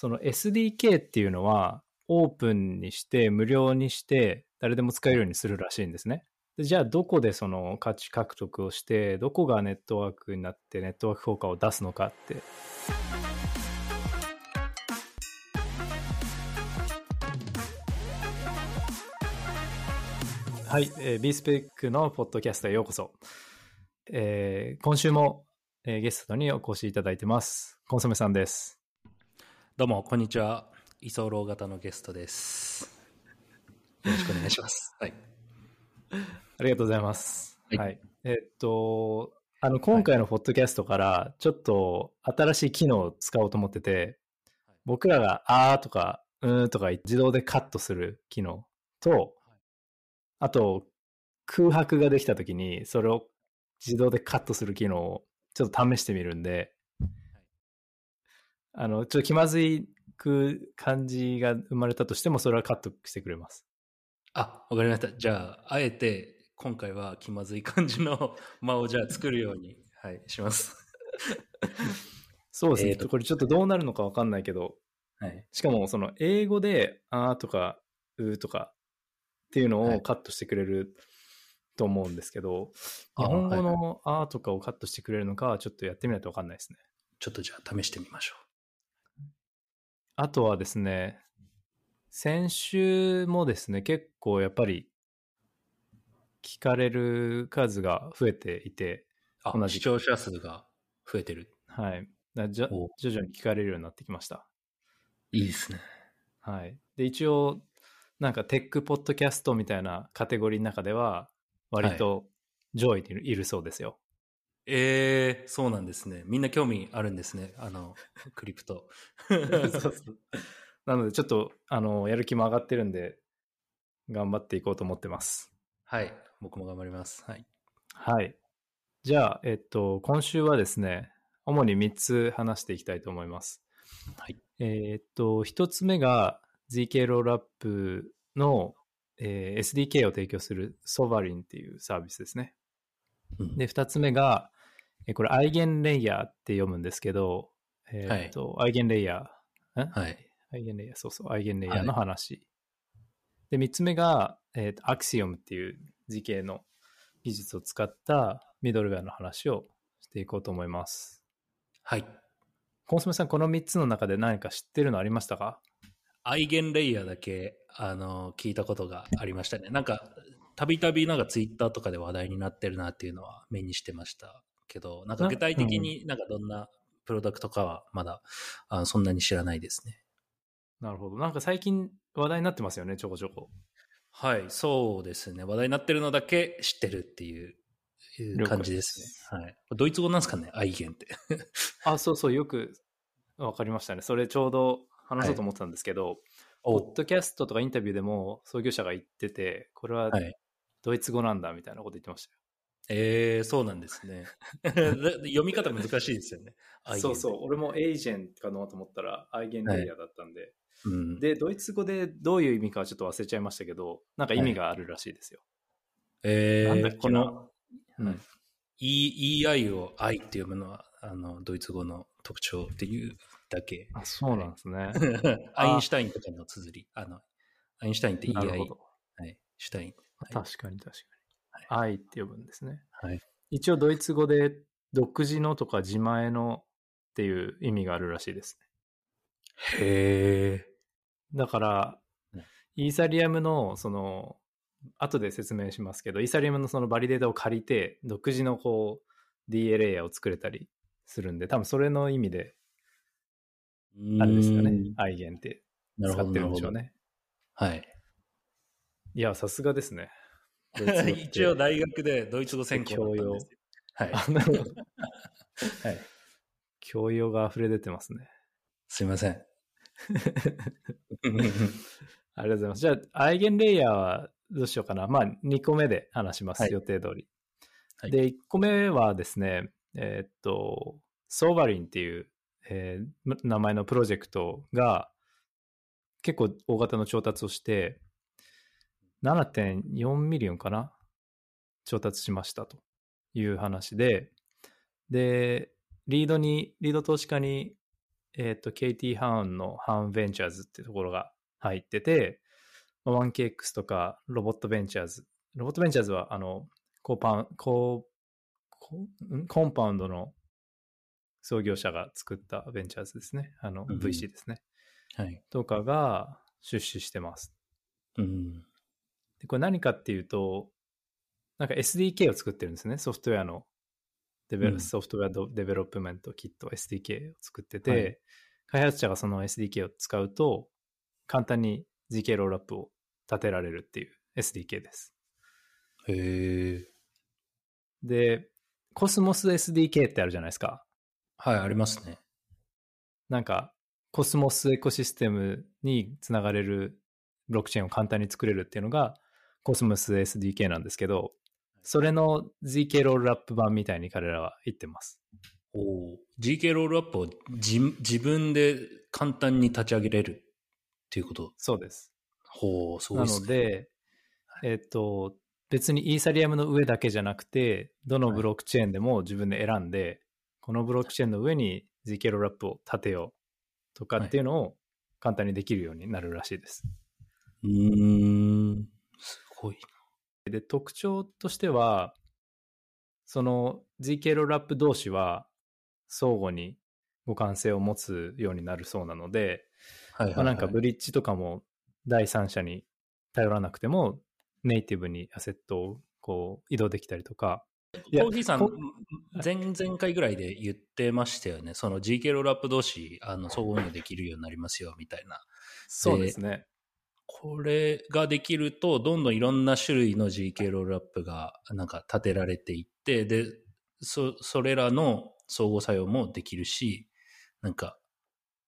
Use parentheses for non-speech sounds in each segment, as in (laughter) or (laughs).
その SDK っていうのは、オープンにして無料にして誰でも使えるようにするらしいんですね。じゃあどこでその価値獲得をしてどこがネットワークになってネットワーク効果を出すのかって。はい、えー、B スペックのポッドキャストへようこそ、えー、今週も、えー、ゲストにお越しいただいてます。コンソメさんです。どうもこんにちは居候型のゲストです。よろしくお願いします。はい。ありがとうございます。はい。はい、えっと、あの、今回のポッドキャストから、ちょっと新しい機能を使おうと思ってて、僕らが、あーとか、うーんとか自動でカットする機能と、あと、空白ができたときに、それを自動でカットする機能をちょっと試してみるんで、あの、ちょっと気まずいく感じが生まれたとしても、それはカットしてくれます。あ、わかりました。じゃあ、あえて今回は気まずい感じの (laughs) 間をじゃあ作るように、はい、します。そうですね。えー、これちょっとどうなるのかわかんないけど、はい、しかもその英語で、あーとか、うーとかっていうのをカットしてくれると思うんですけど、はい、日本語のあーとかをカットしてくれるのかはちょっとやってみないとわかんないですね。ちょっとじゃあ試してみましょう。あとはですね、先週もですね、結構やっぱり聞かれる数が増えていて、あ、同じ視聴者数が増えてる。はい。じゃ徐々に聞かれるようになってきました。いいですね。はい。で、一応、なんかテックポッドキャストみたいなカテゴリーの中では、割と上位にいるそうですよ。はい、えー、そうなんですね。みんな興味あるんですね。あの、(laughs) クリプト。(laughs) なので、ちょっと、あの、やる気も上がってるんで、頑張っていこうと思ってます。はい。僕も頑張ります。はい。はい。じゃあ、えっと、今週はですね、主に3つ話していきたいと思います。はい。えー、っと、1つ目が ZK ロールアップの、えー、SDK を提供するソバリンっていうサービスですね。うん、で、2つ目が、えこれ、アイゲンレイヤーって読むんですけど、えー、っと、はい、アイゲンレイヤー、はい。アイゲンレイヤー、そうそう、アイゲンレイヤーの話。はい、で、3つ目が、えーと、アクシオムっていう図形の技術を使ったミドルウェアの話をしていこうと思います。はい。コンソメさん、この3つの中で何か知ってるのありましたか？アイゲンレイヤーだけ、あの、聞いたことがありましたね。なんか、たびたびなんかツイッターとかで話題になってるなっていうのは目にしてましたけど、なんか具体的になんかどんなプロダクトかはまだ、あそんなに知らないですね。なるほど。なんか最近話題になってますよね、ちょこちょこ。はい、そうですね。話題になってるのだけ知ってるっていう感じですね。はい。ドイツ語なんですかね、アイゲンって。あ、そうそう、よくわかりましたね。それちょうど話そうと思ってたんですけど、はい、ポッドキャストとかインタビューでも創業者が言ってて、これはドイツ語なんだみたいなこと言ってましたよ。ええー、そうなんですね。(laughs) 読み方難しいですよね。そうそう。俺もエージェンかなと思ったら、アイゲンレイヤーだったんで、はいうん、で、ドイツ語でどういう意味かはちょっと忘れちゃいましたけど、なんか意味があるらしいですよ。はい、えー、なんだっけな。うん、e、EI を I って読むのは、あの、ドイツ語の特徴っていうだけ。あ、そうなんですね。(laughs) アインシュタインとかの綴り。あの、アインシュタインって EI。はい。シュタイン。確かに確かに。愛って呼ぶんですね。はい。一応ドイツ語で独自のとか自前のっていう意味があるらしいですね。へえ。だから、イーサリアムの、その、後で説明しますけど、イーサリアムのそのバリデータを借りて、独自のこう、DA レイヤーを作れたりするんで、多分それの意味で、あれですかね、アイゲンって使ってるんでしょうね。はい。いや、さすがですね。(laughs) 一応大学でドイツ語専攻だった。はい。はい。教養が溢れ出てますね。すいません。ありがとうございます。じゃあ、アイゲンレイヤーはどうしようかな。まあ、2個目で話します、はい、予定通り。はい、で、1個目はですね、えー、っと、ソーバリンっていう、えー、名前のプロジェクトが結構大型の調達をして、7.4 million かな？調達しましたという話で、で、リードに、リード投資家に、えっ、と、KT ハウンのハウンベンチャーズっていうところが入ってて、1KX とか Robot Ventures。Robot Ventures は、あの、コーパン、コー、コ Compound の創業者が作ったベンチャーズですね。あの、うん VC ですね。はい。とかが出資してます。うん。で、これ何かっていうと、なんか SDK を作ってるんですね。ソフトウェアのデベロ、うん software development kit SDK を作ってて、はい開発者がその SDK を使うと、簡単に GK ロールアップを立てられるっていう SDK です。へえ。で、 Cosmos SDK ってあるじゃないですか。はい、ありますね。なんか、コスモスエコシステムにつながれるブロックチェーンを簡単に作れるっていうのが、 Cosmos SDK なんですけど、それの ZK ロールアップ版みたいに彼らは言ってます。おお。GK ロールアップを自自分で簡単に立ち上げれるっていうこと？そうです。ほう、すごないですね。ので、えっと、別に Ethereum の上だけじゃなくて、どのブロックチェーンでも自分で選んで、このブロックチェーンの上に ZK ロールアップを立てようとかっていうのを簡単にできるようになるらしいです。うーん。すごいで、特徴としては、その ZK ロールアップ同士は相互に互換性を持つようになるそうなので、な。はいはい、まあ、はい。なんかブリッジとかも第三者に頼らなくてもネイティブにアセットをこう移動できたりとか。コーヒーさんこ、前々回ぐらいで言ってましたよね。その GK ロールアップ同士、あの、相互運用できるようになりますよ、みたいな。そうですね。これができると、どんどんいろんな種類の GK ロールアップが、なんか立てられていって、で、そ、それらの相互作用もできるし、なんか、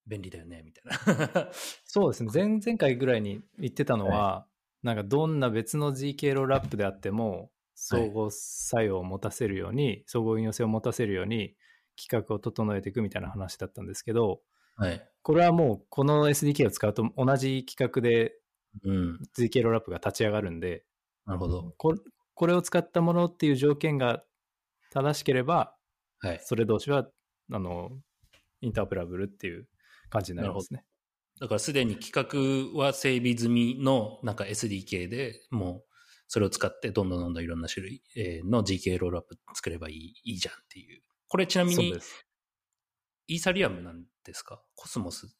便利だよね、みたいな。(laughs) そうですね。前々回ぐらいに言ってたのは、なんかどんな別の GK ロールアップであっても、相互作用を持たせるように、相互運用性を持たせるように、企画を整えていくみたいな話だったんですけど、はい。これはもうこの SDK を使うと同じ企画でうん。ZK ロールアップが立ち上がるんで、なるほど。ここれを使ったものっていう条件が正しければ、はい。それ同士は、あの、インターオペラブルっていう感じになりますね。だからすでに企画は整備済みのなんか SDK でもうそれを使ってどんどんどんどんいろんな種類えーの GK ロールアップ作ればいいいいじゃんっていう。これちなみに。イーサリアムなんですか？コスモス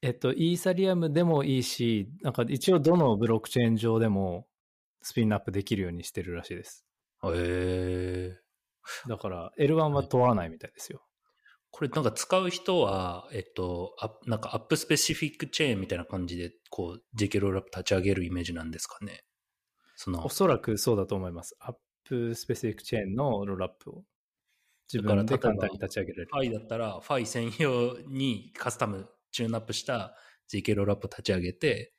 えっと、イーサリアムでもいいし、なんか一応どのブロックチェーン上でもスピンアップできるようにしてるらしいです。へえ。だから、L1 は問わないみたいですよ。これなんか使う人は、えっと、あなんか app specific chain みたいな感じで、こう GK ロールアップ立ち上げるイメージなんですかね。そのお、そらくそうだと思います。 app specific chain の rollup を自分で簡単に立ち上げられる。 DeFi だったら、 DeFi 専用にカスタム、チューンアップした GK ロールアップ立ち上げて、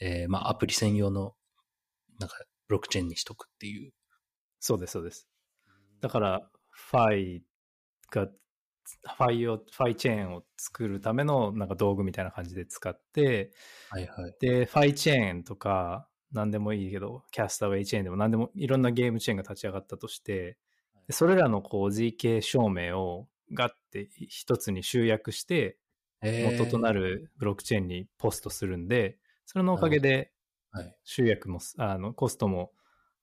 えーまあアプリ専用の、なんか、ブロックチェーンにしとくっていう。そうです、そうです。だから、ファイが、ファイを、ファイチェーンを作るためのなんか道具みたいな感じで使って、はいはい。で、ファイチェーンとか、何でもいいけど、キャスターウェイチェーンでも何でもいろんなゲームチェーンが立ち上がったとして、でそれらのこう ZK 証明をガッて一つに集約して、元となる。るブロックチェーンにポストするんで、それのおかげではい。集約も、あの、コストも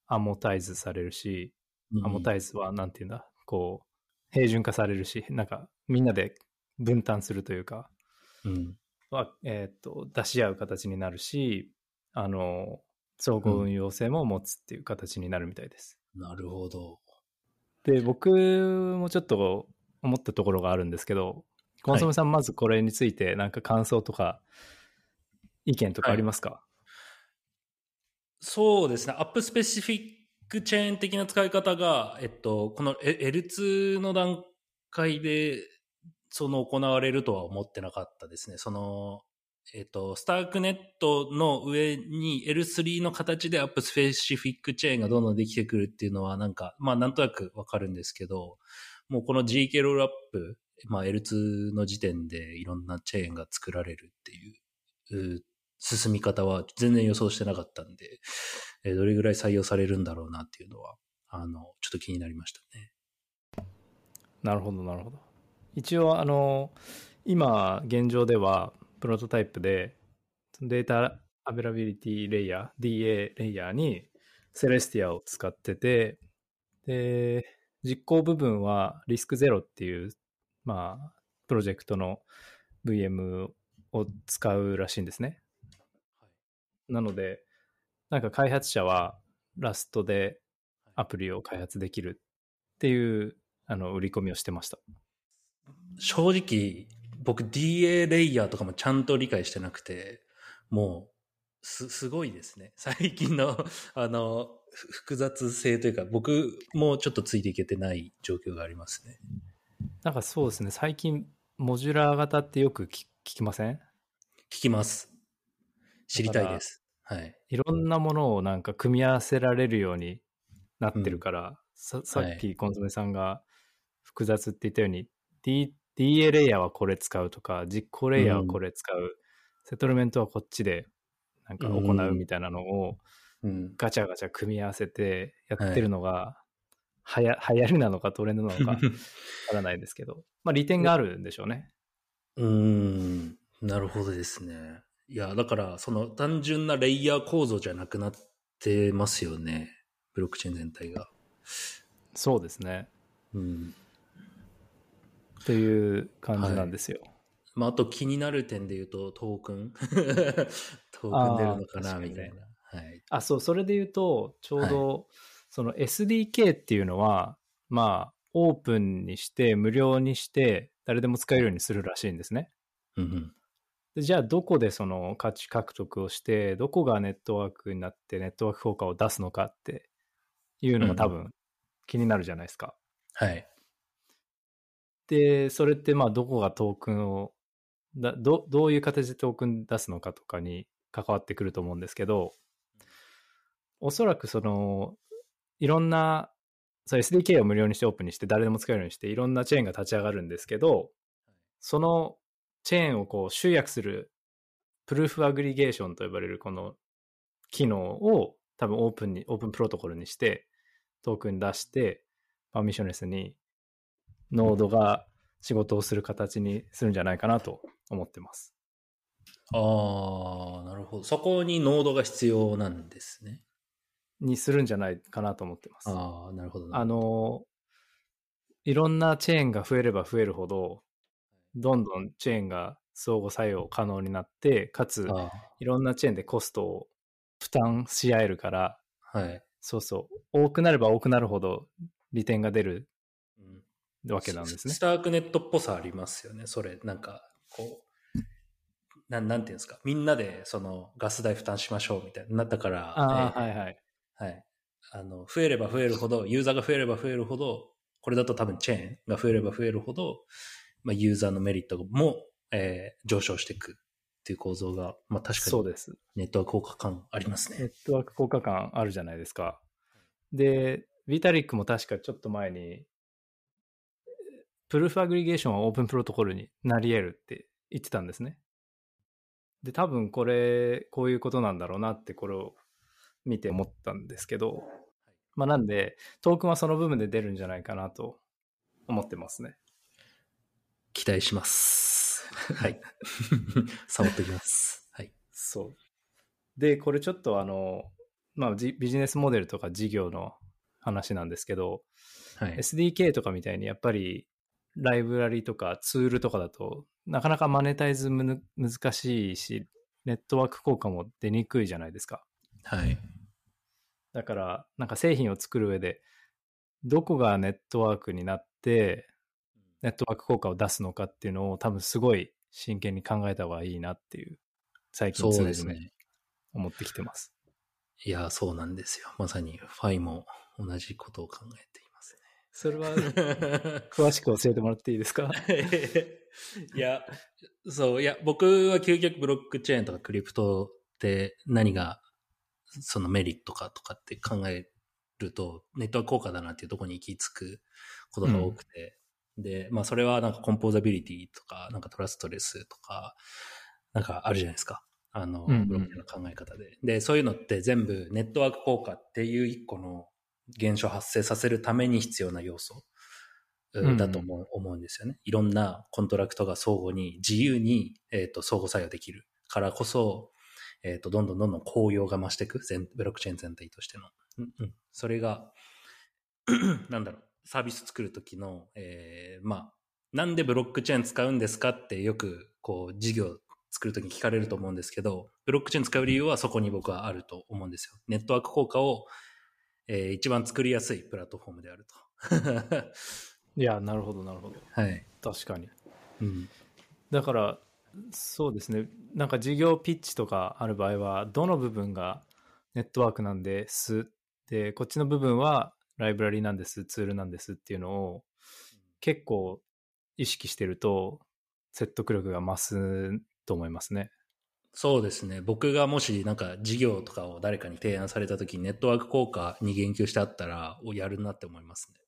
アモタイズされるし、アモタイズはなんていうんだ、こう、平準化されるし、なんかみんなで分担するというか、うん。は、えっ、と、出し合う形になるし、あの、総合運用性も持つっていう形になるみたいです。なるほど。で、僕もちょっと思ったところがあるんですけど、コンソメさん、まずこれについて、なんか感想とか、意見とかありますか、そうですね。アップスペシフィックチェーン的な使い方が、えっと、この L2 の段階で、その行われるとは思ってなかったですね。その、えっと、スタークネットの上に L3 の形でアップスペシフィックチェーンがどんどんできてくるっていうのは、なんか、まあなんとなくわかるんですけど、もうこの GK ロールアップ、まあ L2 の時点でいろんなチェーンが作られるっていう、進み方は全然予想してなかったんで、えどれぐらい採用されるんだろうなっていうのは、あの、ちょっと気になりましたね。なるほど、なるほど。一応、あの、今、現状では、プロトタイプで、データアベラビリティレイヤー、DA レイヤーに、セレスティアを使ってて、で、実行部分はリスクゼロっていう、まあ、プロジェクトの VM を使うらしいんですね。なので、なんか開発者はラストでアプリを開発できるっていうあの売り込みをしてました。正直、僕 DA レイヤーとかもちゃんと理解してなくて、もう、す、(laughs) すごいですね。(laughs) 最近の、(laughs) あの、複雑性というか、僕もちょっとついていけてない状況がありますね。なんかそうですね、最近、モジュラー型ってよく聞きません？聞きます。知りたいです。はい。いろんなものをなんか組み合わせられるようになってるから、うん、ささっきコンソメさんが複雑って言ったように、D、DA レイヤーはこれ使うとか、実行レイヤーはこれ使う、うん、セトルメントはこっちでなんか行うみたいなのを、ガチャガチャ組み合わせてやってるのが、はや、流行りなのかトレンドなのか (laughs) わからないですけど、まあ利点があるんでしょうね。うん、なるほどですね。いや、だから、その単純なレイヤー構造じゃなくなってますよね。ブロックチェーン全体が。そうですね。うん。という感じなんですよ。はい、まあ、あと気になる点で言うと、トークン (laughs) トークン出るのかな、みたいな。はい。あ、そう、それで言うと、ちょうど、はい、その SDK っていうのは、まあ、オープンにして、無料にして、誰でも使えるようにするらしいんですね。うん、うんでじゃあどこでその価値獲得をしてどこがネットワークになってネットワーク効果を出すのかっていうのが多分気になるじゃないですか。うん、はい。でそれってまあどこがトークンをだどどういう形でトークン出すのかとかに関わってくると思うんですけどおそらくそのいろんなそ SDK を無料にしてオープンにして誰でも使えるようにしていろんなチェーンが立ち上がるんですけどそのチェーンをこう集約するプルーフアグリゲーションと呼ばれるこの機能を多分オープンに、オープンプロトコルにしてトークン出してパーミッションレスにノードが仕事をする形にするんじゃないかなと思ってます。ああ、なるほど。そこにノードが必要なんですね。にするんじゃないかなと思ってます。ああ、なるほど。あの、いろんなチェーンが増えれば増えるほど、どんどんチェーンが相互作用可能になって、かつ、いろんなチェーンでコストを負担し合えるから、はい。そうそう。多くなれば多くなるほど利点が出るわけなんですね。スタークネットっぽさありますよね。それ、なんか、こう、なん、なんていうんですか。みんなで、その、ガス代負担しましょうみたいな。だから、あ、えー、はいはい。はい。あの、増えれば増えるほど、ユーザーが増えれば増えるほど、これだと多分チェーンが増えれば増えるほど、まあ、ユーザーのメリットも、えー、上昇していくっていう構造が、まあ、確かにそうですネットワーク効果感ありますね。ネットワーク効果感あるじゃないですか。で、ビタリックも確かちょっと前に、プルーフアグリゲーションはオープンプロトコルになり得るって言ってたんですね。で、多分これ、こういうことなんだろうなってこれを見て思ったんですけど、まあなんで、トークンはその部分で出るんじゃないかなと思ってますね。期待します。(laughs) はい。(laughs) 触っておきます。はい。そう。で、これちょっとあの、まあ、ビジネスモデルとか事業の話なんですけど、はい、SDK とかみたいにやっぱりライブラリとかツールとかだとなかなかマネタイズむ難しいし、ネットワーク効果も出にくいじゃないですか。はい。だから、なんか製品を作る上で、どこがネットワークになって、ネットワーク効果を出すのかっていうのを多分すごい真剣に考えた方がいいなっていう、最近常々、ね、思ってきてます。いや、そうなんですよ。まさにファイも同じことを考えて。それは、(laughs) 詳しく教えてもらっていいですか？(laughs) いや、そう、いや、僕は究極ブロックチェーンとかクリプトって何がそのメリットかとかって考えると、ネットワーク効果だなっていうところに行き着くことが多くて、で、まあそれはなんかコンポーザビリティとか、なんかトラストレスとか、なんかあるじゃないですか。あの、ブロックの考え方で、うんうん。で、そういうのって全部ネットワーク効果っていう一個の現象を発生させるために必要な要素だと思う,、思うんですよね。いろんなコントラクトが相互に自由に、えー、と相互作用できるからこそ、えっ、と、どんどんどんどん効用が増していく、全ブロックチェーン全体としての。うんうん、それが、(clears throat) なんだろう、サービス作るときの、えー、まあ、なんでブロックチェーン使うんですかってよく、こう、事業作るときに聞かれると思うんですけど、ブロックチェーン使う理由はそこに僕はあると思うんですよ。ネットワーク効果を、えー、一番作りやすいプラットフォームであると。(laughs) いや、なるほど、なるほど。はい。確かに。うん。だから、そうですね。なんか事業ピッチとかある場合は、どの部分がネットワークなんです？で、こっちの部分はライブラリなんです、ツールなんですっていうのを結構意識してると説得力が増すと思いますね。そうですね。僕がもしなんか事業とかを誰かに提案された時にネットワーク効果に言及してあったら、おやるなって思いますね。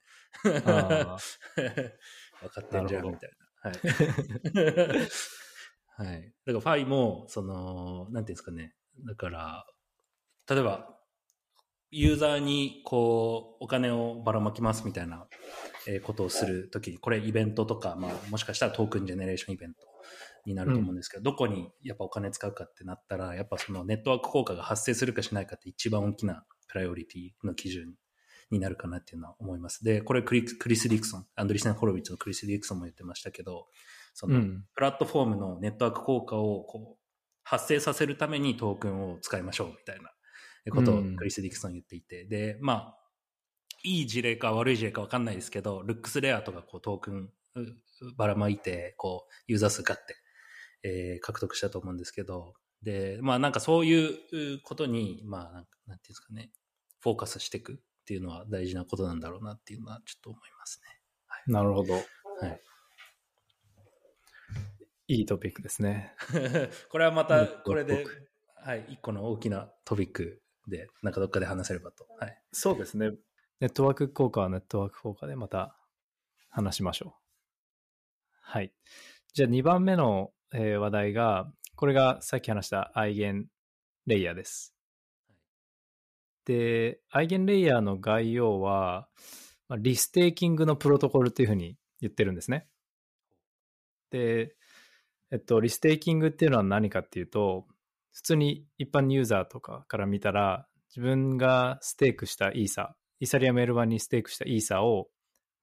(laughs) 分かってんじゃんみたいな。はい。(laughs) はい。だからファイも、その、なんていうんですかね。だから、例えば、ユーザーにこう、お金をばらまきますみたいなことをするときに、これイベントとか、まあもしかしたらトークンジェネレーションイベントになると思うんですけど、うん、どこにやっぱお金使うかってなったら、やっぱそのネットワーク効果が発生するかしないかって一番大きなプライオリティの基準になるかなっていうのは思います。で、これクリクリス・ディクソン、アンドリセン・ホロビッツのクリス・ディクソンも言ってましたけど、その、プラットフォームのネットワーク効果をこう発生させるためにトークンを使いましょうみたいなことをクリス・ディクソン言っていて、で、まあ、いい事例か悪い事例か分かんないですけど、ルックスレアとかこうトークンばらまいて、こう、ユーザー数ガって、えー、獲得したと思うんですけど、で、まあなんかそういうことに、まあなんか、なんていうんですかね、フォーカスしていくっていうのは大事なことなんだろうなっていうのはちょっと思いますね。はい、なるほど。はい。いいトピックですね。(laughs) これはまた、これで、はい、一個の大きなトピックで、なんかどっかで話せればと。はい。そうですね。ネットワーク効果はネットワーク効果でまた話しましょう。はい。じゃあ2番目の、えー、話題が、これがさっき話したアイゲンレイヤーです。で、 EigenLayer の概要は、まあ、 restaking のプロトコルっていうふうに言ってるんですね。で、えっと、 restaking っていうのは何かっていうと、普通に一般ユーザーとかから見たら、自分が stake したイーサ、イーサリアム L1 に stake したイーサを、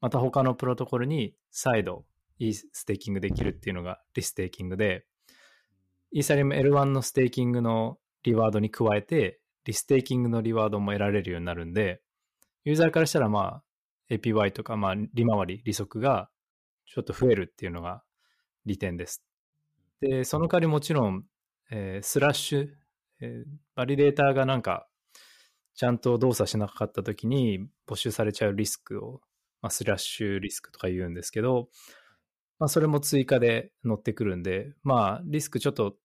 また他のプロトコルに再度 restaking できるっていうのが restaking で、イーサリアム L1 のステーキングのリワードに加えて、リステーキングのリワードも得られるようになるんで、ユーザーからしたらまあ APY とかまあ利回り、利息がちょっと増えるっていうのが利点です。で、その代わりもちろん、えー、スラッシュ、えー、バリデーターがなんか、ちゃんと動作しなかった時に没収されちゃうリスクを、まあ、スラッシュリスクとか言うんですけど、まあ、それも追加で乗ってくるんで、まあ、リスクちょっと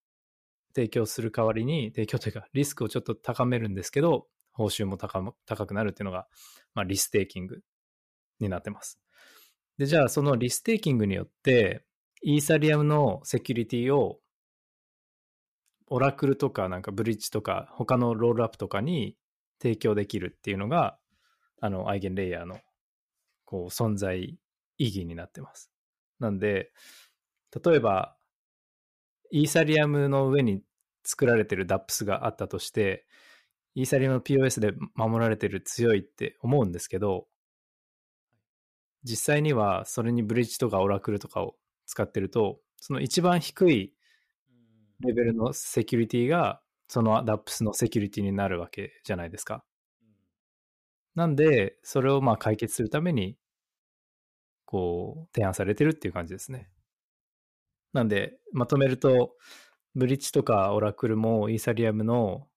提供する代わりに、提供というか、リスクをちょっと高めるんですけど、報酬も高くなるっていうのが、まあ、リステーキングになってます。で、じゃあ、そのリステーキングによって、イーサリアムのセキュリティをオラクルとかなんかブリッジとか他のロールアップとかに提供できるっていうのがあのアイゲンレイヤーのこう存在意義になってます。なんで例えばイーサリアムの上に作られてる DAPS があったとしてイーサリアムの POS で守られてる強いって思うんですけど実際にはそれにブリッジとかオラクルとかを使ってると、その一番低いレベルのセキュリティが、その DApps のセキュリティになるわけじゃないですか。なんで、それをまあ解決するために、こう、提案されてるっていう感じですね。なんで、まとめると、ブリッジとかオラクルもイーサリアムの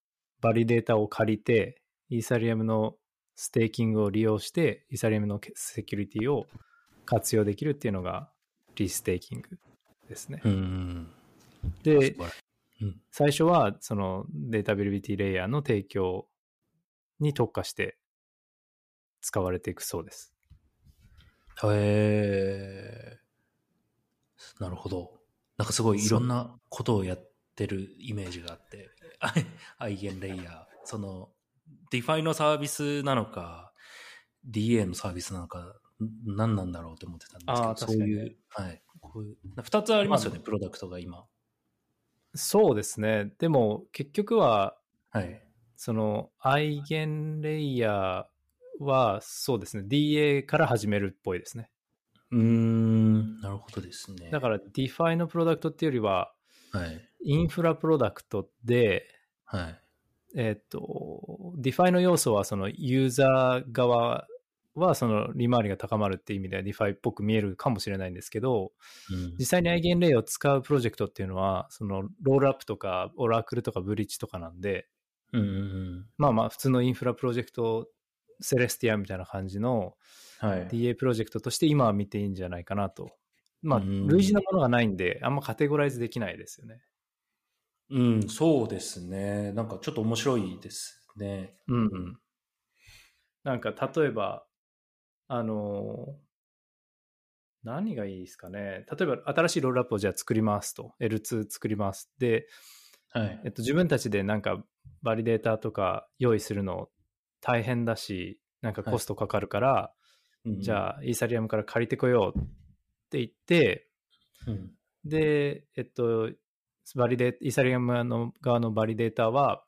バリデータを借りて、イーサリアムのステーキングを利用して、イーサリアムのセキュリティを活用できるっていうのが、リステーキングですね。で、うん、最初はそのデータアベイラビリティレイヤーの提供に特化して使われていくそうです。へえー、なるほど。なんかすごいいろんなことをやってるイメージがあって、(laughs) アイゲンレイヤー、その、 DeFi のサービスなのか、DA のサービスなのか、何なんだろうと思ってたんですけど、そういう、はい。こういう、二つありますよね、プロダクトが今。そうですね。でも結局は、はい。そのアイゲンレイヤーはそうですね。DA から始めるっぽいですね。うーん、なるほどですね。だから DeFi のプロダクトっていうよりは、はい。インフラプロダクトで、はい。えっ、と、DeFi の要素はそのユーザー側はその利回りが高まるっていう意味では DeFi っぽく見えるかもしれないんですけど、うん実際にアイゲンレイヤーを使うプロジェクトっていうのは、そのロールアップとかオラクルとかブリッジとかなんで、うんうんまあまあ普通のインフラプロジェクト、セレスティアみたいな感じの。DA プロジェクトとして今は見ていいんじゃないかなと。まあ、うん類似のものがないんで、あんまカテゴライズできないですよね。うん、そうですね。なんかちょっと面白いですね。うんうん。なんか例えば、あのー何がいいですかね。例えば新しいロールアップをじゃあ作りますと。L2 作ります。で、はいえっ。と、自分たちでなんかバリデータとか用意するの大変だし、なんかコストかかるから、じあ、ゃあイーサリアムから借りてこようって言って、うん。で、えっと、バリデイーサリアムの側のバリデータは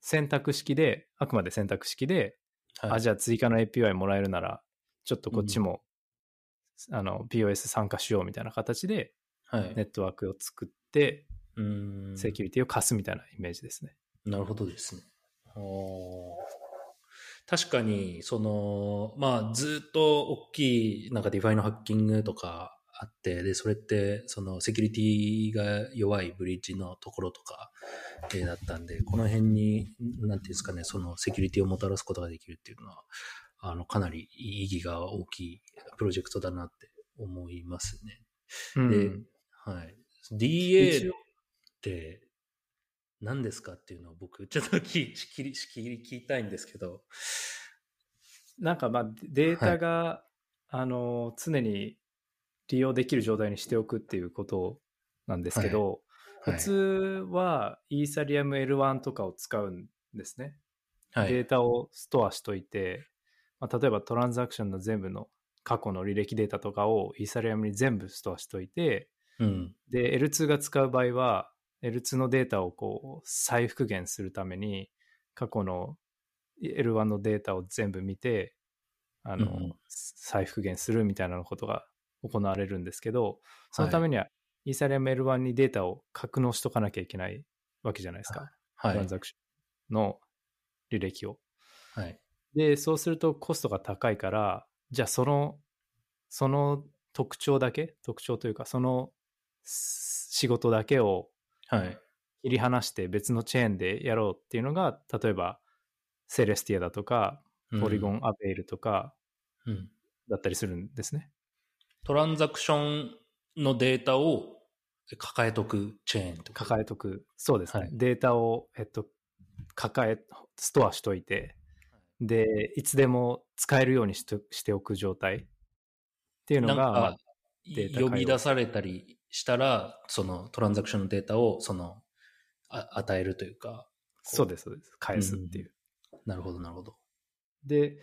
選択式で、あくまで選択式で、はい、あ、じゃあ追加の API もらえるなら、ちょっとこっちも、あの、 PoS 参加しようみたいな形で、はい。ネットワークを作って、うん。セキュリティを貸すみたいなイメージですね。なるほどですね。確かに、その、まあ、ずっと大きい、なんか DeFi のハッキングとかあって、で、それって、そのセキュリティが弱いブリッジのところとか、えーだったんで、この辺に、なんていうんですかね、そのセキュリティをもたらすことができるっていうのは、あの、かなり意義が大きいプロジェクトだなって思いますね。うんではい。DA って何ですかっていうのを僕、(laughs) ちょっと聞き聞き聞き聞きたいんですけど。なんかまあデータが、あの常に利用できる状態にしておくっていうことなんですけど、はい普通はイーサリアム L1 とかを使うんですね。はい。データをストアしといて、まあ、例えばトランザクションの全部の過去の履歴データとかをイーサリアムに全部ストアしといて、うん。で、L2 が使う場合は、L2 のデータをこう再復元するために、過去の L1 のデータを全部見て、あの、うんうん再復元するみたいなことが行われるんですけど、そのためには、イーサリアム L1 にデータを格納しとかなきゃいけないわけじゃないですか。はい。トランザクションの履歴を。はい。で、そうするとコストが高いから、じゃあその、その特徴だけ、特徴というか、そのす仕事だけをはい。切り離して別のチェーンでやろうっていうのが、例えば、セレスティアだとか、ポリゴンアベイルとか。だったりするんですね。トランザクションのデータを抱えとくチェーンと？か。抱えとく。そうですね。はいデータを、えっと、抱え、ストアしといて、で、いつでも使えるようにしておく状態っていうのが、呼び出されたりしたら、そのトランザクションのデータを、その、あ与えるというか。そうです、そうです。返すっていう。なるほど、なるほど。で、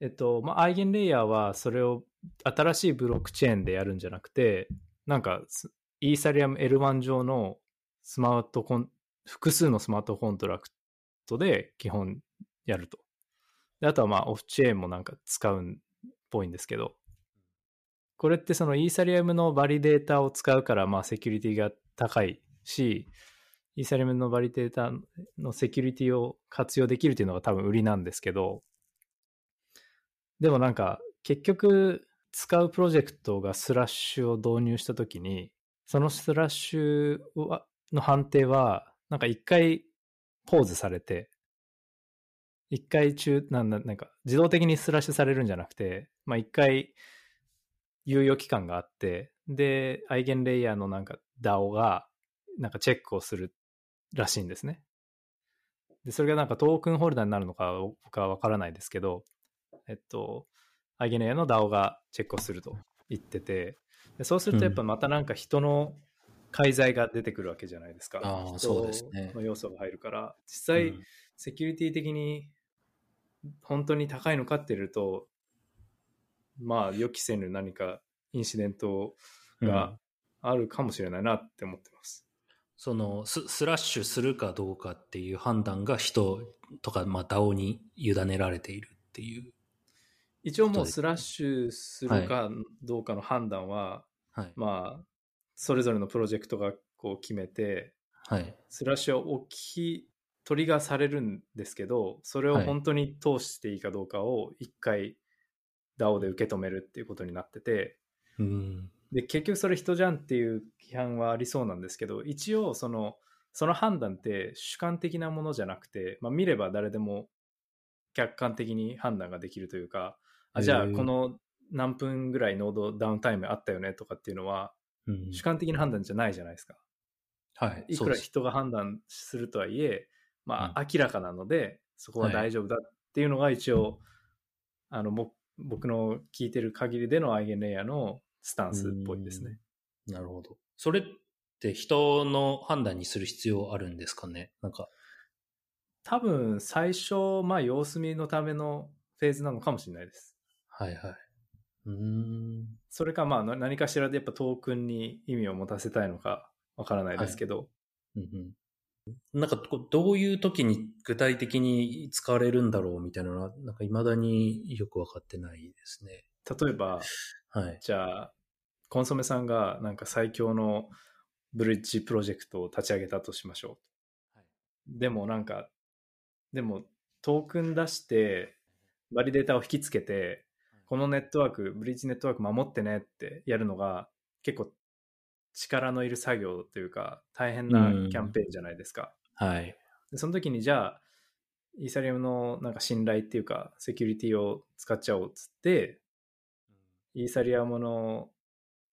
えっと、まあ、アイゲンレイヤーはそれを新しいブロックチェーンでやるんじゃなくて、なんか、イーサリアム L1 上のスマートコン、複数のスマートコントラクトで基本やると。で、あとはまあ、オフチェーンもなんか使うんっぽいんですけど、これってそのイーサリアムのバリデータを使うから、まあ、セキュリティが高いし、イーサリアムのバリデータのセキュリティを活用できるというのが多分売りなんですけど、でもなんか結局使うプロジェクトがスラッシュを導入したときに、そのスラッシュの判定はなんか一回ポーズされて、一回中、なんだ、なんか自動的にスラッシュされるんじゃなくて、まあ一回猶予期間があって、で、アイゲンレイヤーのなんか DAO がなんかチェックをするらしいんですね。で、それがなんかトークンホルダーになるのか僕はわからないですけど、えっと、アイゲネアの DAO がチェックをすると言ってて、でそうするとやっぱまたなんか人の介在が出てくるわけじゃないですか。ああ人そうですねの要素が入るから、実際、うんセキュリティ的に本当に高いのかっていうと、まあ予期せぬ何かインシデントがあるかもしれないなって思ってます。そのススラッシュするかどうかっていう判断が人とか、まあ、DAO に委ねられているっていう。一応もうスラッシュするかどうかの判断は、はい。まあ、それぞれのプロジェクトがこう決めて、はい。スラッシュを起き、トリガーされるんですけど、それを本当に通していいかどうかを一回 DAO で受け止めるっていうことになってて、うん。で、結局それ人じゃんっていう批判はありそうなんですけど、一応その、その判断って主観的なものじゃなくて、まあ見れば誰でも客観的に判断ができるというか、あじゃあこの何分ぐらいノードダウンタイムあったよねとかっていうのはうん主観的な判断じゃないじゃないですか。はい。いくら人が判断するとはいえ、まあう明らかなので、そこは大丈夫だっていうのが一応、あの、僕僕の聞いてる限りでのアイゲンレイヤーのスタンスっぽいですね。なるほど。それって人の判断にする必要あるんですかね？なんか。多分最初、まあ様子見のためのフェーズなのかもしれないです。はいはい。うーん。それかまあな何かしらでやっぱトークンに意味を持たせたいのかわからないですけど、うんうん、なんかどういう時に具体的に使われるんだろうみたいなのは、なんか未だによくわかってないですね。例えば、はい。じゃあ、コンソメさんがなんか最強のブリッジプロジェクトを立ち上げたとしましょう。はいでもなんか、でもトークン出して、バリデータを引きつけて、このネットワーク、ブリッジネットワーク守ってねってやるのが結構力のいる作業というか大変なキャンペーンじゃないですか。はい。でその時にじゃあ、イーサリアムのなんか信頼っていうかセキュリティを使っちゃおうっつって、イーサリアムの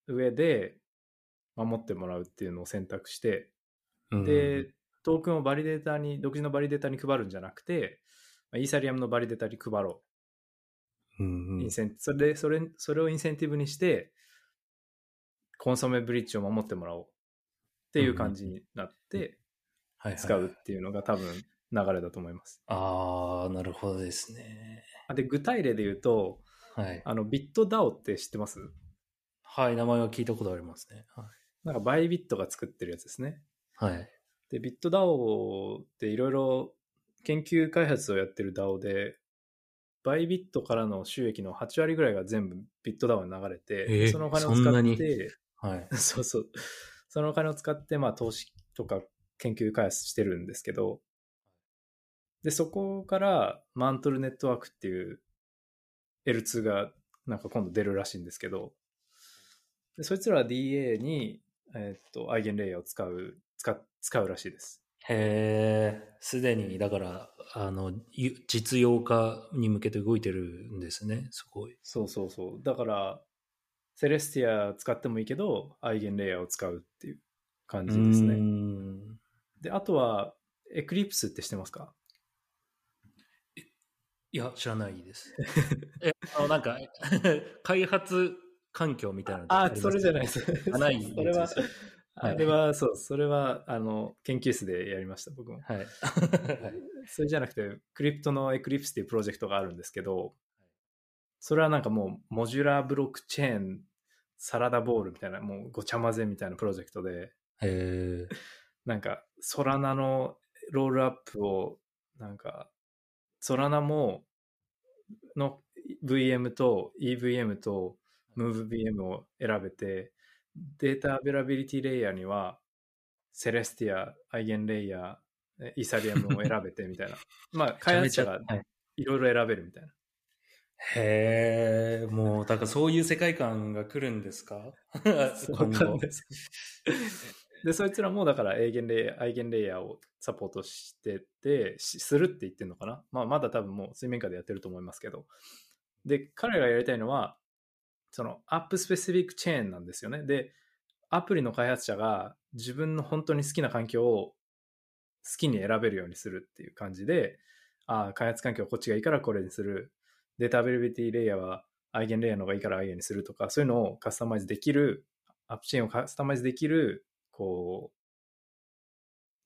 上で守ってもらうっていうのを選択して、うんで、トークンをバリデータに、独自のバリデータに配るんじゃなくて、まあイーサリアムのバリデータに配ろうんうう。イんンセンそれで、それ、それをインセンティブにして、コンソメブリッジを守ってもらおうっていう感じになってはいはい使うっていうのが多分流れだと思います。ああ、なるほどですね。あで、具体例で言うと、はい。あの、ビットダオって知ってます？はい、名前は聞いたことありますね。なんかバイビットが作ってるやつですね。はい。はい。で、ビット DAO っていろいろ研究開発をやってる DAO で、バイビットからの収益の8割ぐらいが全部ビット DAO に流れて、えーそのお金を使って、はい。(laughs) そうそう、そのお金を使って、まあ投資とか研究開発してるんですけど、で、そこからマントルネットワークっていう L2 がなんか今度出るらしいんですけど、でそいつらは DA に、えーっと、アイゲンレイヤーを使う、使使うらしいです。へえ、すでに、だから、あの、ゆ実用化に向けて動いてるんですね、すごい。そうそうそう。だから、セレスティア使ってもいいけど、アイゲンレイヤーを使うっていう感じですね。んで、あとは、エクリプスって知ってますか？いや、知らないです。え、あの、なんか、(laughs) 開発環境みたいなありますそれじゃないです。あないそれはあれは、そう、それは、あの、研究室でやりました、僕も。はい。はいそれじゃなくて、クリプトのエクリプスっていうプロジェクトがあるんですけど、それはなんかもう、モジュラーブロックチェーン、サラダボールみたいな、もうごちゃ混ぜみたいなプロジェクトで。なんか、ソラナのロールアップを、なんか、ソラナも、の VM と EVM と MoveVM を選べて、データアベイラビリティレイヤーには、セレスティア、アイゲンレイヤー、イーサリアムを選べてみたいな。(laughs) まあ、開発者がはいいろいろ選べるみたいな。へえ、もう、だからそういう世界観が来るんですか？(laughs) 今後。(laughs) で、そいつらもだからアイゲンレイヤー、アイゲンレイヤーをサポートしてて、しするって言ってんのかな？まあ、まだ多分もう水面下でやってると思いますけど。で、彼らがやりたいのは、そのアップスペシフィックチェーンなんですよね。で、アプリの開発者が自分の本当に好きな環境を好きに選べるようにするっていう感じで、ああ、開発環境こっちがいいからこれにする。データアベラビティレイヤーはアイゲンレイヤーの方がいいからアイゲンにするとか、そういうのをカスタマイズできる、アップチェーンをカスタマイズできる、こう、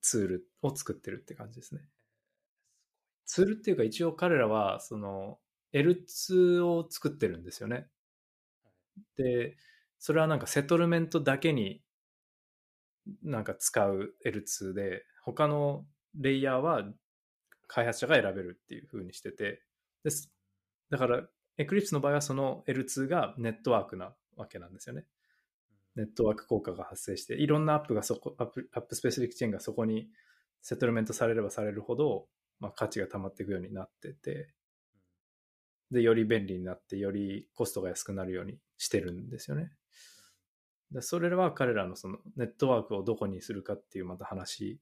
ツールを作ってるって感じですね。ツールっていうか一応彼らは、その、L2 を作ってるんですよね。で、それはなんかセトルメントだけになんか使う L2 で、他のレイヤーは開発者が選べるっていう風にしてて、で。だから、Eclipse の場合はその L2 がネットワークなわけなんですよね。ネットワーク効果が発生して、いろんなアップがそこ、アップアップスペシフィックチェーンがそこにセトルメントされればされるほど、まあ、価値が溜まっていくようになってて、で、より便利になって、よりコストが安くなるようにしてるんですよね。でそれは彼らのそのネットワークをどこにするかっていうまた話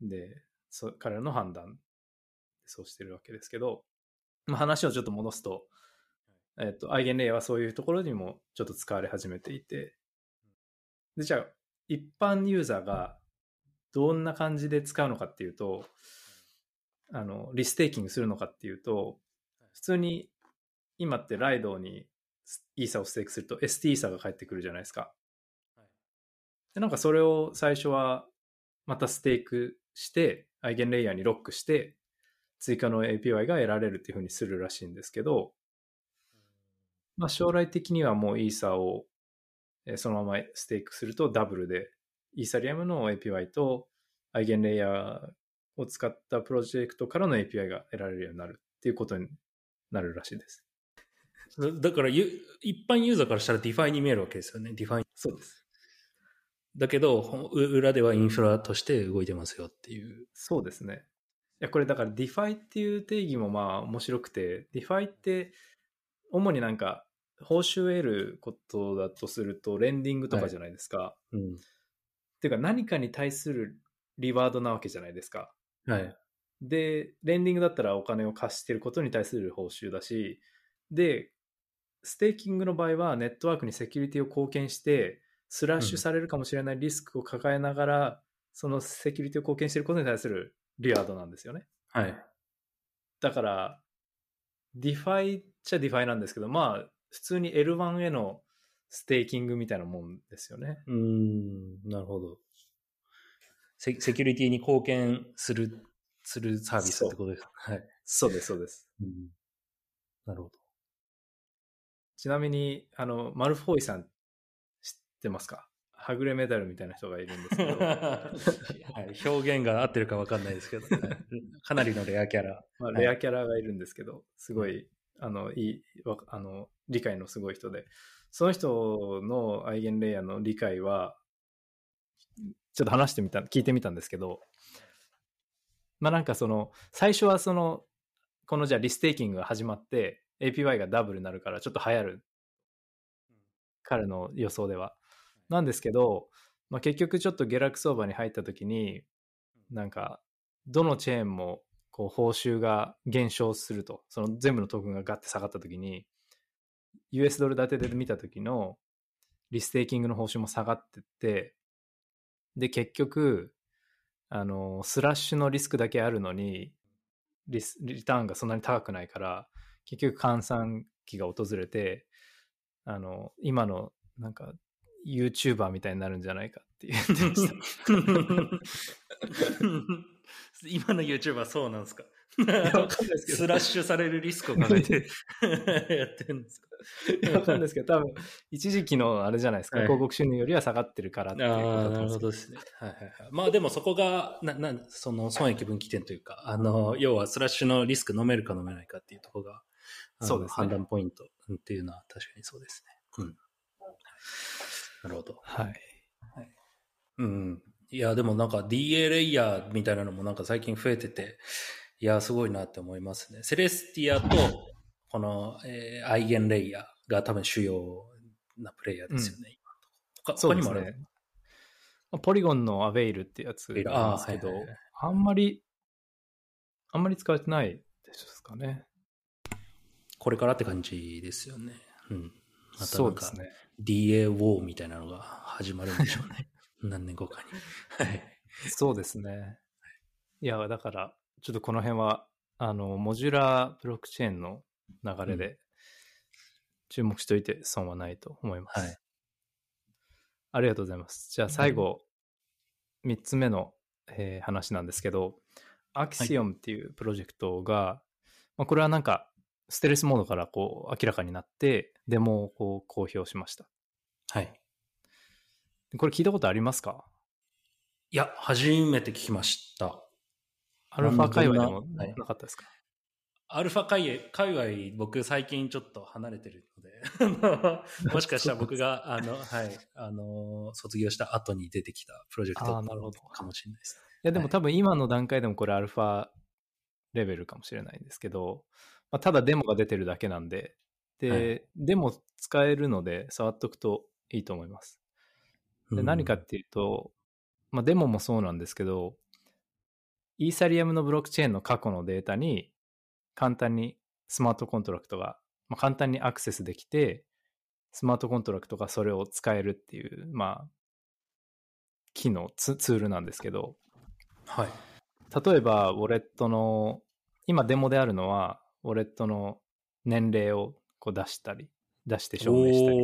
で、そ彼らの判断でそうしてるわけですけど、まあ、話をちょっと戻すと、えっと、アイゲンレイヤーはそういうところにもちょっと使われ始めていて、で、じゃあ、一般ユーザーがどんな感じで使うのかっていうと、あの、リステーキングするのかっていうと、普通に今ってライドにイーサをステークすると ST イーサが返ってくるじゃないですか。でなんかそれを最初はまたステークして、アイゲンレイヤーにロックして、追加の APY が得られるっていうふうにするらしいんですけど、まあ将来的にはもうイーサをそのままステークするとダブルで、イーサリアムの APY とアイゲンレイヤーを使ったプロジェクトからの API が得られるようになるっていうことになるらしいです。だから、一般ユーザーからしたら DeFi に見えるわけですよね。 DeFi そうです。だけど、裏ではインフラとして動いてますよっていう。そうですね。いや、これだから DeFi っていう定義もまあ面白くて、 DeFi って主になんか報酬を得ることだとするとレンディングとかじゃないですか。はい、うん。っていうか何かに対するリワードなわけじゃないですか。はい。で、レンディングだったらお金を貸してることに対する報酬だし、で、ステーキングの場合はネットワークにセキュリティを貢献して、スラッシュされるかもしれないリスクを抱えながら、うん、そのセキュリティを貢献していることに対するリワードなんですよね。はい。だから、ディファイっちゃディファイなんですけど、まあ、普通に L1 へのステーキングみたいなもんですよね。うん、なるほどセ。セキュリティに貢献する、するサービスってことですか？はい。そうです、そうです。うん、なるほど。ちなみに、あの、マルフォイさん知ってますか？はぐれメダルみたいな人がいるんですけど。(laughs) はい、表現が合ってるか分かんないですけど、かなりのレアキャラ。まあ、レアキャラがいるんですけど、すごい、あの、いい、あの、理解のすごい人で、その人のアイゲンレイヤーの理解は、ちょっと話してみた、聞いてみたんですけど、まあなんかその、最初はその、このじゃあリステーキングが始まって、APY がダブルになるからちょっと流行る。彼の予想では。なんですけど、まあ、結局ちょっと下落相場に入った時に、なんか、どのチェーンもこう報酬が減少すると、その全部のトークンがガッて下がった時に、US ドル建てで見た時のリステーキングの報酬も下がってって、で、結局、あの、スラッシュのリスクだけあるのに、リスリターンがそんなに高くないから、結局換算期が訪れて、あの、今のなんか YouTuber みたいになるんじゃないかって言ってました。(laughs) 今の YouTuber そうなんですかスラッシュされるリスクを考えてやってるんですか？わかんないですけど、多分、一時期のあれじゃないですか、はい、広告収入よりは下がってるからっていうことだなるほどですね。はいはいはい。まあでもそこが、な、な、その損益分岐点というか、あの、要はスラッシュのリスク飲めるか飲めないかっていうところが、そうですね。判断ポイントっていうのは確かにそうですね。うん。なるほど。はい。はい、うん。いや、でもなんか DA レイヤーみたいなのもなんか最近増えてて、いや、すごいなって思いますね。セレスティアと、この、えー、アイゲンレイヤーが多分主要なプレイヤーですよね。うん、他にもある、ね、ポリゴンのアベイルってやつがあるんですけど、あはいはいはい、あんまり、あんまり使われてないですかね。これからって感じですよね。うん。またそうですね。DA ウォーみたいなのが始まるんでしょうね。何年後かに。(laughs) はい。そうですね。いや、だから、ちょっとこの辺は、あの、モジュラーブロックチェーンの流れで、注目しておいて損はないと思います。はい。ありがとうございます。じゃあ最後、3つ目の、えー、話なんですけど、アキシオムっていうプロジェクトが、はい、まあ、これはなんかステルスモードからこう明らかになって、デモをこう公表しました。はい。これ聞いたことありますか？いや、初めて聞きました。アルファ界隈でもなかったですか、アルファ界隈、界隈僕最近ちょっと離れてるので、(laughs) もしかしたら僕が、あの、はい、あの、卒業した後に出てきたプロジェクトなるほどかもしれないです。いやでもはい多分今の段階でもこれアルファレベルかもしれないんですけど、まあ、ただデモが出てるだけなんで、で、はいデモ使えるので触っとくといいと思います。で何かっていうと、まあ、デモもそうなんですけど、イーサリアムのブロックチェーンの過去のデータに簡単にスマートコントラクトが、まあ、簡単にアクセスできて、スマートコントラクトがそれを使えるっていう、まあ、機能ツ、ツールなんですけど、はい。例えば、ウォレットの、今デモであるのは、ウォレットの年齢をこう出したり、出して証明したり。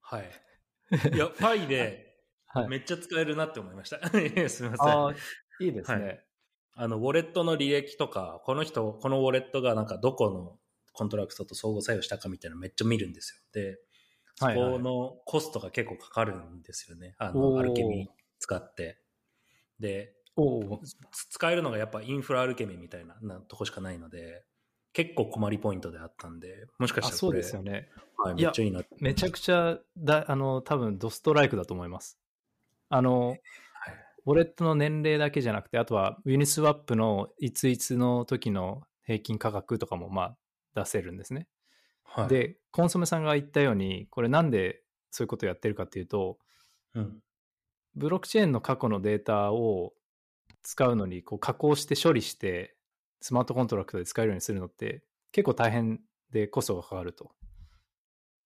はい。いや、(laughs) ファイではい、めっちゃ使えるなって思いました。(laughs) すみません。ああ、いいですね。はいあの、ウォレットの履歴とか、この人、このウォレットがなんかどこのコントラクトと相互作用したかみたいなのめっちゃ見るんですよ。で、そはいはいこのコストが結構かかるんですよね。あの、おーアルケミ使って。で、使えるのがやっぱインフラアルケミみたいななとこしかないので、結構困りポイントであったんで、もしかしたらこれ、ですよね。はい、めっちゃいいなめちゃくちゃだ、あの、多分ドストライクだと思います。あの、はいウォレットの年齢だけじゃなくて、あとはユニスワップのいついつの時の平均価格とかもまあ出せるんですね。はい、で、コンソメさんが言ったように、これなんでそういうことをやってるかっていうと、うん、ブロックチェーンの過去のデータを使うのにこう加工して処理してスマートコントラクトで使えるようにするのって結構大変でコストがかかると。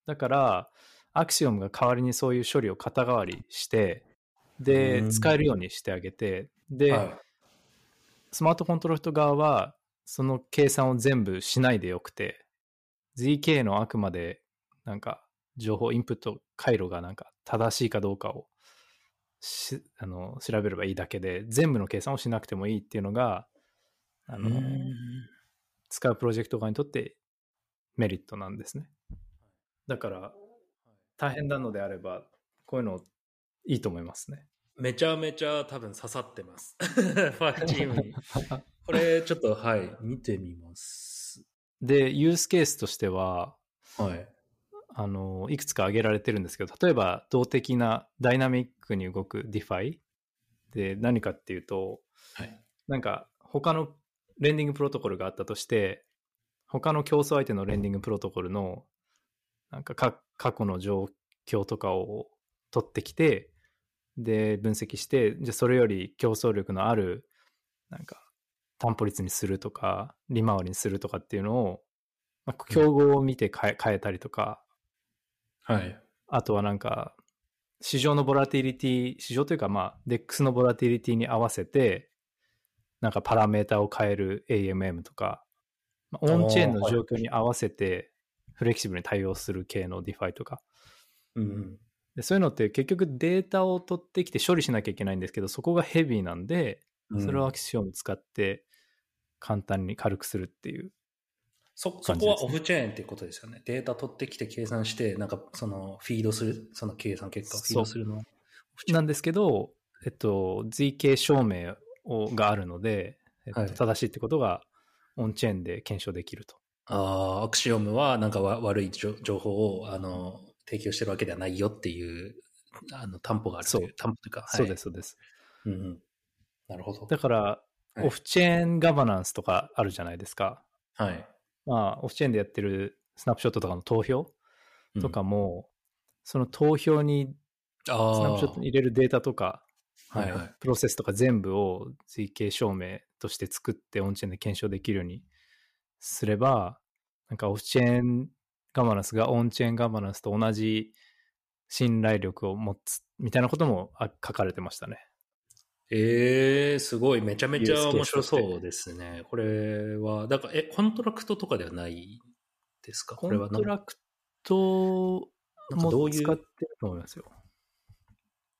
だからアクシオムが代わりにそういう処理を肩代わりしてでうん使えるようにしてあげてで、はいスマートコントラクト側はその計算を全部しないでよくて ZK のあくまでなんか情報インプット回路がなんか正しいかどうかをしあの調べればいいだけで全部の計算をしなくてもいいっていうのがあのうん使うプロジェクト側にとってメリットなんですねだから大変なのであればこういうのいいと思いますねめちゃめちゃ多分刺さってます。(laughs) ファイチームに。(laughs) これちょっとはい、見てみます。でユースケースとしてははい。あの、いくつか挙げられてるんですけど、例えば動的なダイナミックに動く DeFi で何かっていうと、はい。なんか他のレンディングプロトコルがあったとして、他の競争相手のレンディングプロトコルのなんかか過去の状況とかを取ってきて、で、分析して、じゃあそれより競争力のある、なんか担保率にするとか、利回りにするとかっていうのを、まあ、競合を見て変え変えたりとか、はい。あとはなんか、市場のボラティリティ、市場というかまあ、DEX のボラティリティに合わせて、なんかパラメータを変える AMM とか、まあ、オンチェーンの状況に合わせて、フレキシブルに対応する系の DeFi とか。うん。でそういうのって結局データを取ってきて処理しなきゃいけないんですけど、そこがヘビーなんで、それをアクションを使って簡単に軽くするっていう。そ、そこはオフチェーンっていうことですよね。データ取ってきて計算して、なんかそのフィードする、その計算結果をフィードするのは。なんですけど、えっと、ZK 証明をがあるので、えっとはい正しいってことがオンチェーンで検証できると。ああ、アクシオムはなんかわ悪い情情報を、あの、提供してるわけではないよっていう、あの、担保がある。そう担保というか、はいそうです、。そうです。うんうん。なるほど。だから、はいオフチェーンガバナンスとかあるじゃないですか。はい。まあ、オフチェーンでやってるスナップショットとかの投票うん。とかも、その投票にスナップショットに入れるデータとか、はいはい。プロセスとか全部を ZK 証明として作ってオンチェーンで検証できるようにすれば、なんかオフチェーンガバナンスがオンチェーンガバナンスと同じ信頼力を持つみたいなこともあ書かれてましたね。ええすごい。めちゃめちゃ面白そうですね。これは、だから、え、コントラクトとかではないですか？これはコントラクトも使ってると思いますよ。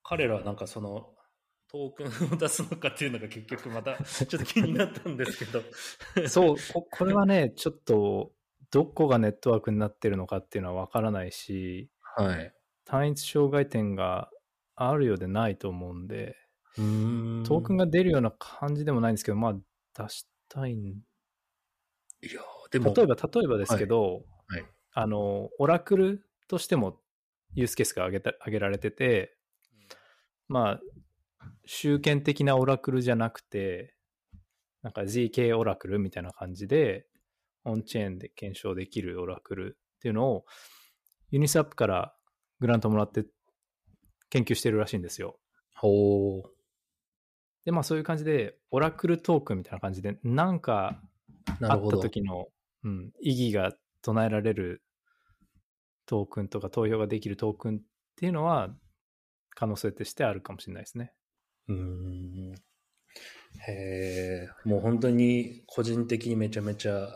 彼らはなんかその、トークンを出すのかっていうのが結局またちょっと気になったんですけど。(laughs) そうこ、これはね、ちょっと、どこがネットワークになってるのかっていうのはわからないし、はい。単一障害点があるようでないと思うんで、トークンが出るような感じでもないんですけど、まあ、出したいん。いやーでも、例えば、例えばですけど、はい。あの、オラクルとしてもユースケースが挙げた挙げられてて、まあ、集権的なオラクルじゃなくて、なんか GK オラクルみたいな感じで、オンチェーンで検証できるオラクルっていうのを、ユニスアップからグラントもらって研究してるらしいんですよ。ほう。で、まあそういう感じで、オラクルトークンみたいな感じで、なんかあった。時の、うん、意義が唱えられるトークンとか投票ができるトークンっていうのは可能性としてあるかもしれないですね。うーん。へえ、もう本当に個人的にめちゃめちゃ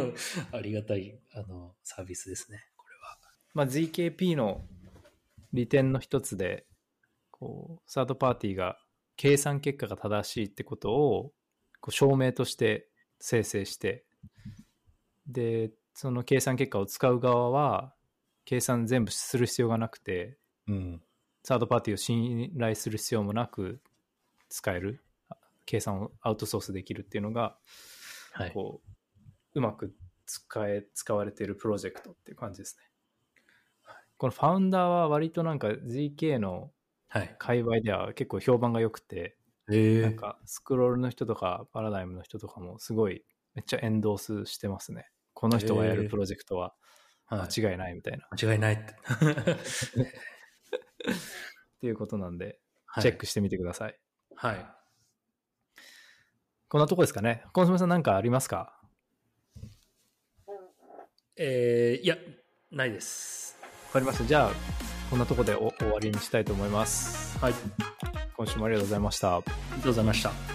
(laughs) ありがたいあのサービスですね、これは。まあ、ZKP の利点の一つで、こう、サードパーティーが計算結果が正しいってことをこう証明として生成して、で、その計算結果を使う側は、計算全部する必要がなくて、うん。サードパーティーを信頼する必要もなく使える、あ計算をアウトソースできるっていうのが、はい。こう、うまく使え、使われているプロジェクトっていう感じですね。このファウンダーは割となんか ZK のはい。界隈では結構評判が良くて、えなんかスクロールの人とかパラダイムの人とかもすごいめっちゃエンドースしてますね。この人がやるプロジェクトはは間違いないみたいな。間違いないって。っていうことなんで、はいチェックしてみてください。はい。こんなとこですかね。コンソメさんなんかありますか？えー、いや、ないです。わかりました。じゃあ、こんなとこでお終わりにしたいと思います。はい。今週もありがとうございました。ありがとうございました。